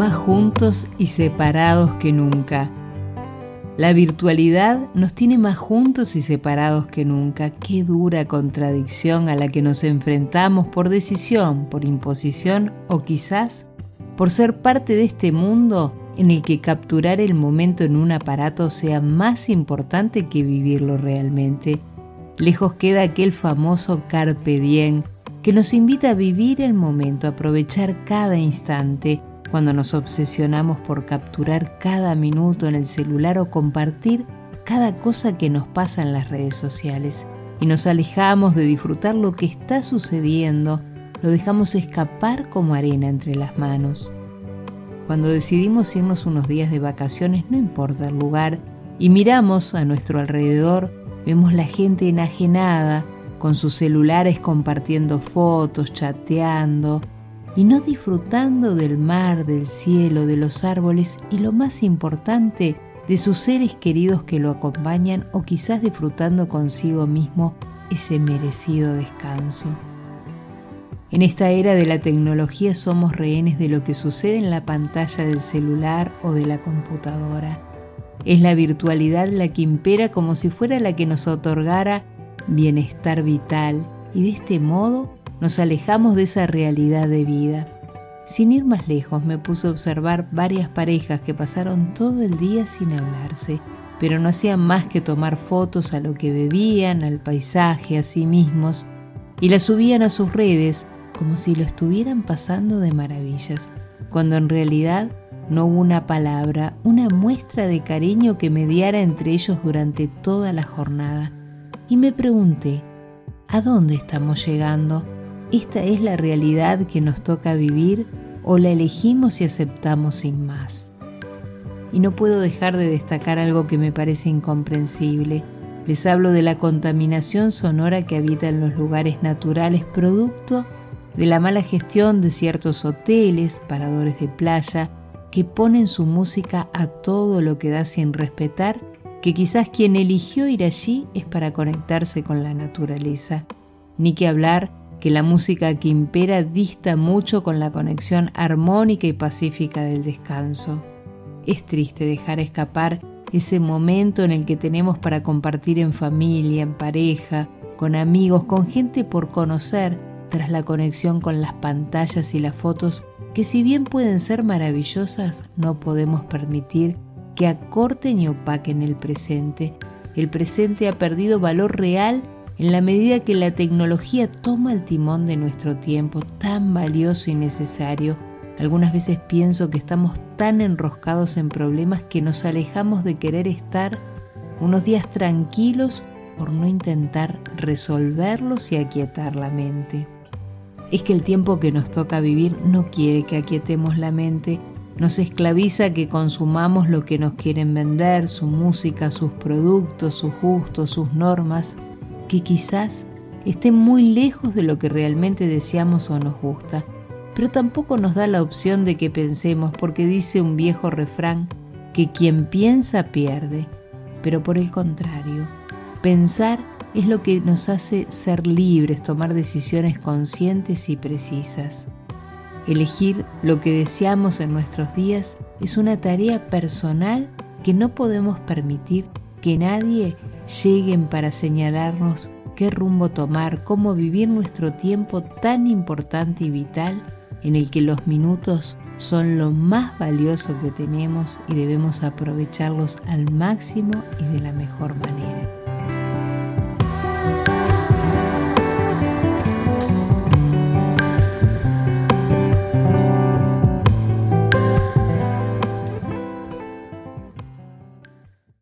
más juntos y separados que nunca. La virtualidad nos tiene más juntos y separados que nunca. Qué dura contradicción a la que nos enfrentamos por decisión, por imposición o quizás por ser parte de este mundo en el que capturar el momento en un aparato sea más importante que vivirlo realmente. Lejos queda aquel famoso carpe diem que nos invita a vivir el momento, a aprovechar cada instante, cuando nos obsesionamos por capturar cada minuto en el celular o compartir cada cosa que nos pasa en las redes sociales y nos alejamos de disfrutar lo que está sucediendo, lo dejamos escapar como arena entre las manos. Cuando decidimos irnos unos días de vacaciones, no importa el lugar, y miramos a nuestro alrededor, vemos la gente enajenada, con sus celulares compartiendo fotos, chateando, y no disfrutando del mar, del cielo, de los árboles y lo más importante, de sus seres queridos que lo acompañan o quizás disfrutando consigo mismo ese merecido descanso. En esta era de la tecnología somos rehenes de lo que sucede en la pantalla del celular o de la computadora. Es la virtualidad la que impera como si fuera la que nos otorgara bienestar vital y de este modo nos alejamos de esa realidad de vida. Sin ir más lejos, me puse a observar varias parejas que pasaron todo el día sin hablarse, pero no hacían más que tomar fotos a lo que bebían, al paisaje, a sí mismos, y las subían a sus redes como si lo estuvieran pasando de maravillas, cuando en realidad no hubo una palabra, una muestra de cariño que mediara entre ellos durante toda la jornada. Y me pregunté, ¿a dónde estamos llegando? ¿Esta es la realidad que nos toca vivir o la elegimos y aceptamos sin más? Y no puedo dejar de destacar algo que me parece incomprensible. Les hablo de la contaminación sonora que habita en los lugares naturales producto de la mala gestión de ciertos hoteles, paradores de playa, que ponen su música a todo lo que da sin respetar que quizás quien eligió ir allí es para conectarse con la naturaleza. Ni que hablar que la música que impera dista mucho con la conexión armónica y pacífica del descanso. Es triste dejar escapar ese momento en el que tenemos para compartir en familia, en pareja, con amigos, con gente por conocer, tras la conexión con las pantallas y las fotos que si bien pueden ser maravillosas, no podemos permitir que acorten y opaquen el presente. El presente ha perdido valor real en la medida que la tecnología toma el timón de nuestro tiempo, tan valioso y necesario. Algunas veces pienso que estamos tan enroscados en problemas que nos alejamos de querer estar unos días tranquilos por no intentar resolverlos y aquietar la mente. Es que el tiempo que nos toca vivir no quiere que aquietemos la mente, nos esclaviza que consumamos lo que nos quieren vender, su música, sus productos, sus gustos, sus normas, que quizás estén muy lejos de lo que realmente deseamos o nos gusta. Pero tampoco nos da la opción de que pensemos, porque dice un viejo refrán, que quien piensa pierde. Pero por el contrario, pensar es lo que nos hace ser libres, tomar decisiones conscientes y precisas. Elegir lo que deseamos en nuestros días es una tarea personal que no podemos permitir que nadie lleguen para señalarnos qué rumbo tomar, cómo vivir nuestro tiempo tan importante y vital en el que los minutos son lo más valioso que tenemos y debemos aprovecharlos al máximo y de la mejor manera.